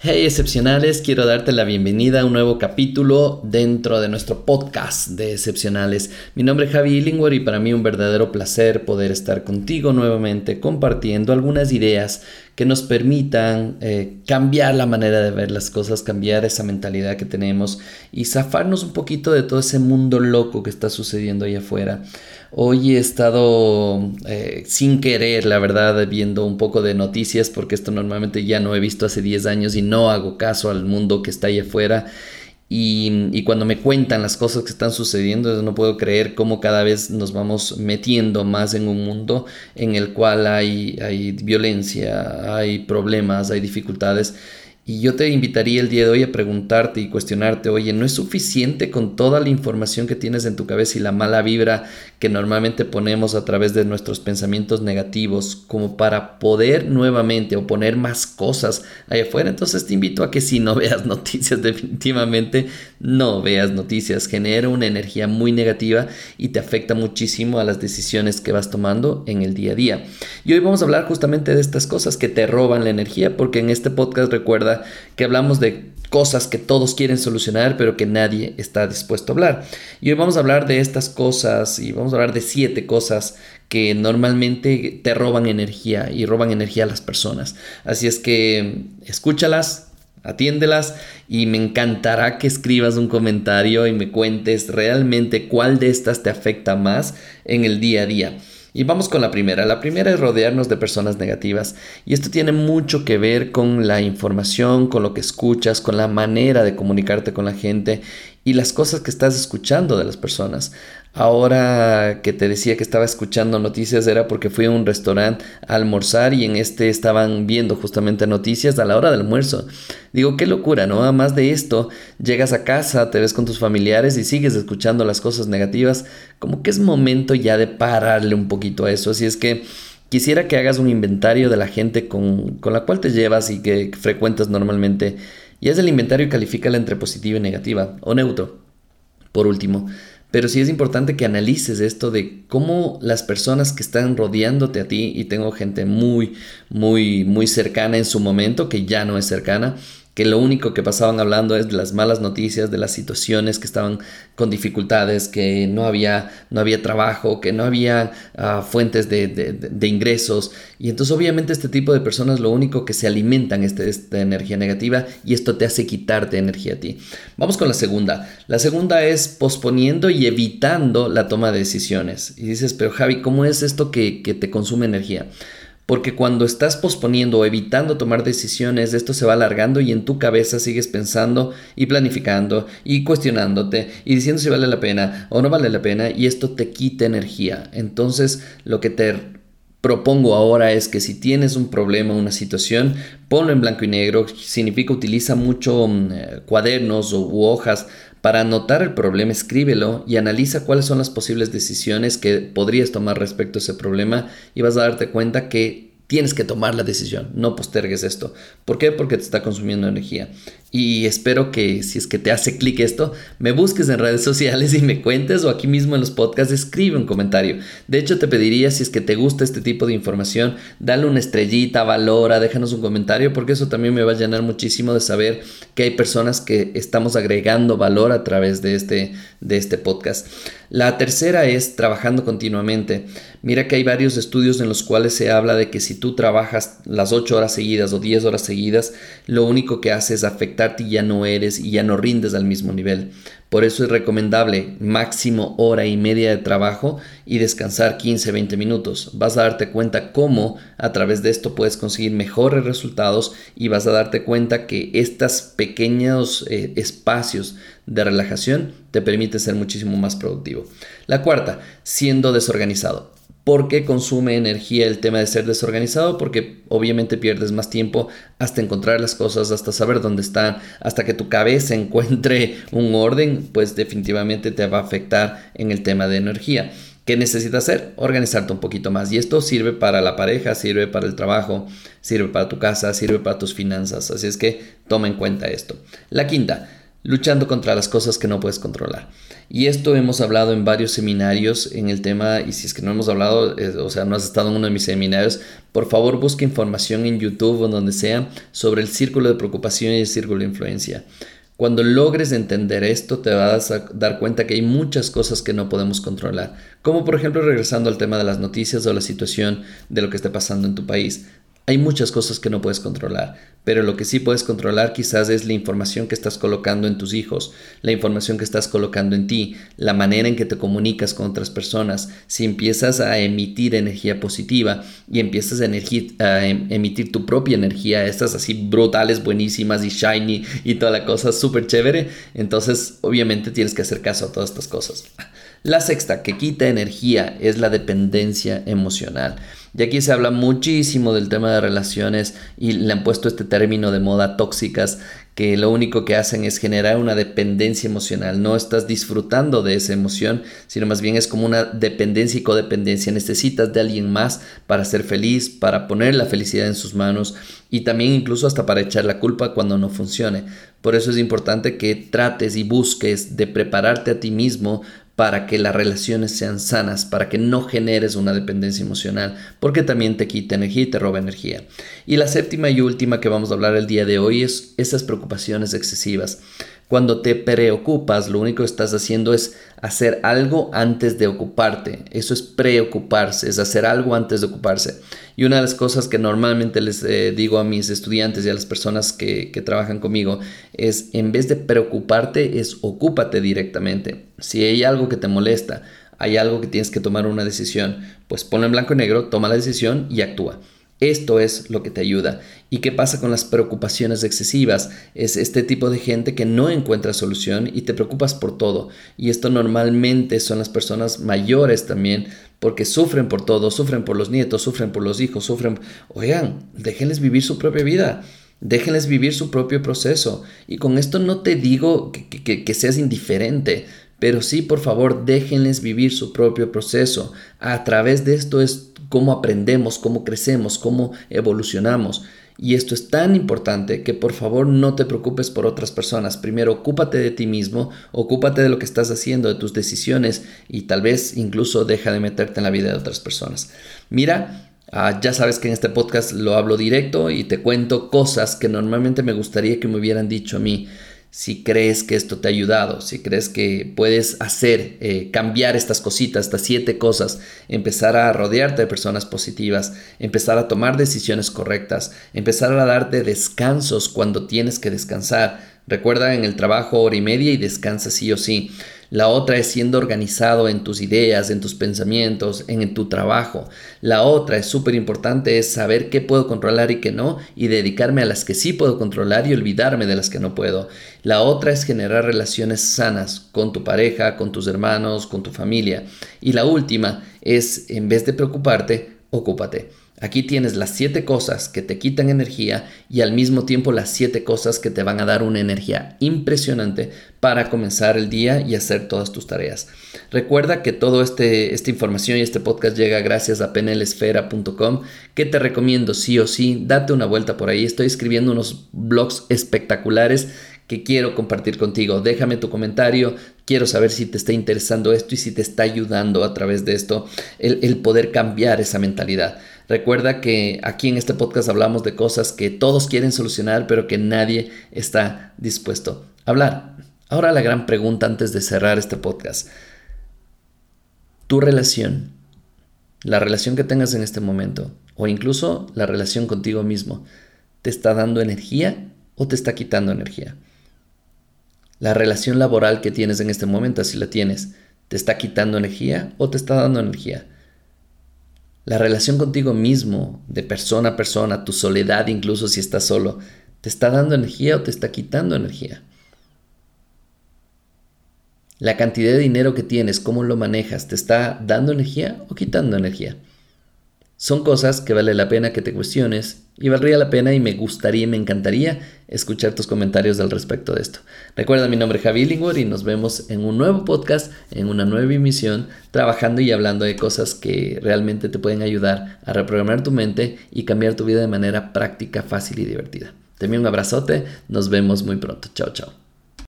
Hey excepcionales, quiero darte la bienvenida a un nuevo capítulo dentro de nuestro podcast de excepcionales. Mi nombre es Javi Illingworth y para mí un verdadero placer poder estar contigo nuevamente compartiendo algunas ideas que nos permitan eh, cambiar la manera de ver las cosas, cambiar esa mentalidad que tenemos y zafarnos un poquito de todo ese mundo loco que está sucediendo ahí afuera. Hoy he estado eh, sin querer, la verdad, viendo un poco de noticias porque esto normalmente ya no he visto hace 10 años y no hago caso al mundo que está ahí afuera. Y, cuando me cuentan las cosas que están sucediendo, no puedo creer cómo cada vez nos vamos metiendo más en un mundo en el cual hay, violencia, hay problemas, hay dificultades. Y yo te invitaría el día de hoy a preguntarte y cuestionarte, oye, ¿no es suficiente con toda la información que tienes en tu cabeza y la mala vibra que normalmente ponemos a través de nuestros pensamientos negativos como para poder nuevamente o poner más cosas allá afuera? Entonces te invito a que si no veas noticias, definitivamente no veas noticias. Genera una energía muy negativa y te afecta muchísimo a las decisiones que vas tomando en el día a día. Y hoy vamos a hablar justamente de estas cosas que te roban la energía porque en este podcast recuerda que hablamos de cosas que todos quieren solucionar, pero que nadie está dispuesto a hablar. Y hoy vamos a hablar de estas cosas y vamos a hablar de siete cosas que normalmente te roban energía y roban energía a las personas. Así es que escúchalas, atiéndelas y me encantará que escribas un comentario y me cuentes realmente cuál de estas te afecta más en el día a día. Y vamos con la primera. La primera es rodearnos de personas negativas. Y esto tiene mucho que ver con la información, con lo que escuchas, con la manera de comunicarte con la gente y las cosas que estás escuchando de las personas. Ahora que te decía que estaba escuchando noticias era porque fui a un restaurante a almorzar y en este estaban viendo justamente noticias a la hora del almuerzo. Digo, qué locura, ¿no? Además de esto, llegas a casa, te ves con tus familiares y sigues escuchando las cosas negativas. Como que es momento ya de pararle un poquito a eso. Así es que quisiera que hagas un inventario de la gente con, con la cual te llevas y que frecuentas normalmente. Y es el inventario y califícala entre positiva y negativa o neutro. Por último, pero sí es importante que analices esto de cómo las personas que están rodeándote a ti, y tengo gente muy, muy, muy cercana en su momento, que ya no es cercana, que lo único que pasaban hablando es de las malas noticias, de las situaciones que estaban con dificultades, que no había, no había trabajo, que no había ah, fuentes de, ingresos. Y entonces obviamente este tipo de personas lo único que se alimentan es de esta energía negativa y esto te hace quitarte energía a ti. Vamos con la segunda. La segunda es posponiendo y evitando la toma de decisiones. Y dices, pero Javi, ¿cómo es esto que, que te consume energía? Porque cuando estás posponiendo o evitando tomar decisiones, esto se va alargando y en tu cabeza sigues pensando y planificando y cuestionándote y diciendo si vale la pena o no vale la pena y esto te quita energía. Entonces lo que te propongo ahora es que si tienes un problema, una situación, ponlo en blanco y negro. Significa utiliza mucho mm, eh, cuadernos o, u hojas para anotar el problema, escríbelo y analiza cuáles son las posibles decisiones que podrías tomar respecto a ese problema y vas a darte cuenta que tienes que tomar la decisión, no postergues esto. ¿Por qué? Porque te está consumiendo energía. Y espero que si es que te hace clic esto, me busques en redes sociales y me cuentes o aquí mismo en los podcasts escribe un comentario. De hecho, te pediría si es que te gusta este tipo de información, dale una estrellita, valora, déjanos un comentario porque eso también me va a llenar muchísimo de saber que hay personas que estamos agregando valor a través de este, de este podcast. La tercera es trabajando continuamente. Mira que hay varios estudios en los cuales se habla de que si tú trabajas las 8 horas seguidas o 10 horas seguidas, lo único que hace es afectarte y ya no eres y ya no rindes al mismo nivel. Por eso es recomendable máximo hora y media de trabajo y descansar 15-20 minutos. Vas a darte cuenta cómo a través de esto puedes conseguir mejores resultados y vas a darte cuenta que estos pequeños eh, espacios de relajación te permiten ser muchísimo más productivo. La cuarta, siendo desorganizado. ¿Por qué consume energía el tema de ser desorganizado? Porque obviamente pierdes más tiempo hasta encontrar las cosas, hasta saber dónde están, hasta que tu cabeza encuentre un orden, pues definitivamente te va a afectar en el tema de energía. ¿Qué necesitas hacer? Organizarte un poquito más. Y esto sirve para la pareja, sirve para el trabajo, sirve para tu casa, sirve para tus finanzas. Así es que toma en cuenta esto. La quinta, luchando contra las cosas que no puedes controlar. Y esto hemos hablado en varios seminarios en el tema, y si es que no hemos hablado, o sea, no has estado en uno de mis seminarios, por favor busque información en YouTube o donde sea sobre el círculo de preocupación y el círculo de influencia. Cuando logres entender esto, te vas a dar cuenta que hay muchas cosas que no podemos controlar. Como por ejemplo, regresando al tema de las noticias o la situación de lo que está pasando en tu país. Hay muchas cosas que no puedes controlar, pero lo que sí puedes controlar quizás es la información que estás colocando en tus hijos, la información que estás colocando en ti, la manera en que te comunicas con otras personas. Si empiezas a emitir energía positiva y empiezas a, em, emitir tu propia energía, estas así brutales, buenísimas y shiny y toda la cosa súper chévere, entonces obviamente tienes que hacer caso a todas estas cosas. La sexta, que quita energía, es la dependencia emocional. Y aquí se habla muchísimo del tema de relaciones y le han puesto este término de moda tóxicas que lo único que hacen es generar una dependencia emocional. No estás disfrutando de esa emoción, sino más bien es como una dependencia y codependencia. Necesitas de alguien más para ser feliz, para poner la felicidad en sus manos y también incluso hasta para echar la culpa cuando no funcione. Por eso es importante que trates y busques de prepararte a ti mismo para que las relaciones sean sanas, para que no generes una dependencia emocional, porque también te quita energía y te roba energía. Y la séptima y última que vamos a hablar el día de hoy es esas preocupaciones excesivas. Cuando te preocupas, lo único que estás haciendo es hacer algo antes de ocuparte. Eso es preocuparse, es hacer algo antes de ocuparse. Y una de las cosas que normalmente les eh, digo a mis estudiantes y a las personas que, trabajan conmigo es, en vez de preocuparte, es ocúpate directamente. Si hay algo que te molesta, hay algo que tienes que tomar una decisión, pues ponlo en blanco y negro, toma la decisión y actúa. Esto es lo que te ayuda. ¿Y qué pasa con las preocupaciones excesivas? Es este tipo de gente que no encuentra solución y te preocupas por todo. Y esto normalmente son las personas mayores también, porque sufren por todo, sufren por los nietos, sufren por los hijos, sufren... Oigan, déjenles vivir su propia vida. Déjenles vivir su propio proceso. Y con esto no te digo que, que seas indiferente, pero sí, por favor, déjenles vivir su propio proceso. A través de esto es cómo aprendemos, cómo crecemos, cómo evolucionamos. Y esto es tan importante que por favor no te preocupes por otras personas. Primero, ocúpate de ti mismo, ocúpate de lo que estás haciendo, de tus decisiones y tal vez incluso deja de meterte en la vida de otras personas. Mira, ah, ya sabes que en este podcast lo hablo directo y te cuento cosas que normalmente me gustaría que me hubieran dicho a mí si crees que esto te ha ayudado, si crees que puedes hacer, eh, cambiar estas cositas, estas siete cosas, empezar a rodearte de personas positivas, empezar a tomar decisiones correctas, empezar a darte descansos cuando tienes que descansar. Recuerda en el trabajo hora y media y descansa sí o sí. La otra es siendo organizado en tus ideas, en tus pensamientos, en, tu trabajo. La otra es súper importante, es saber qué puedo controlar y qué no, y dedicarme a las que sí puedo controlar y olvidarme de las que no puedo. La otra es generar relaciones sanas con tu pareja, con tus hermanos, con tu familia. Y la última es, en vez de preocuparte, ocúpate. Aquí tienes las siete cosas que te quitan energía y al mismo tiempo las siete cosas que te van a dar una energía impresionante para comenzar el día y hacer todas tus tareas. Recuerda que toda este, esta información y este podcast llega gracias a penelesfera.com que te recomiendo sí o sí, date una vuelta por ahí. Estoy escribiendo unos blogs espectaculares que quiero compartir contigo. Déjame tu comentario, quiero saber si te está interesando esto y si te está ayudando a través de esto el, poder cambiar esa mentalidad. Recuerda que aquí en este podcast hablamos de cosas que todos quieren solucionar, pero que nadie está dispuesto a hablar. Ahora la gran pregunta antes de cerrar este podcast. Tu relación, la relación que tengas en este momento, o incluso la relación contigo mismo, ¿te está dando energía o te está quitando energía? La relación laboral que tienes en este momento, si la tienes, ¿te está quitando energía o te está dando energía? La relación contigo mismo, de persona a persona, tu soledad incluso si estás solo, ¿te está dando energía o te está quitando energía? La cantidad de dinero que tienes, cómo lo manejas, ¿te está dando energía o quitando energía? Son cosas que vale la pena que te cuestiones y valdría la pena y me gustaría y me encantaría escuchar tus comentarios al respecto de esto. Recuerda mi nombre es Javi Lingwood y nos vemos en un nuevo podcast, en una nueva emisión, trabajando y hablando de cosas que realmente te pueden ayudar a reprogramar tu mente y cambiar tu vida de manera práctica, fácil y divertida. Te envío un abrazote, nos vemos muy pronto. Chao, chao.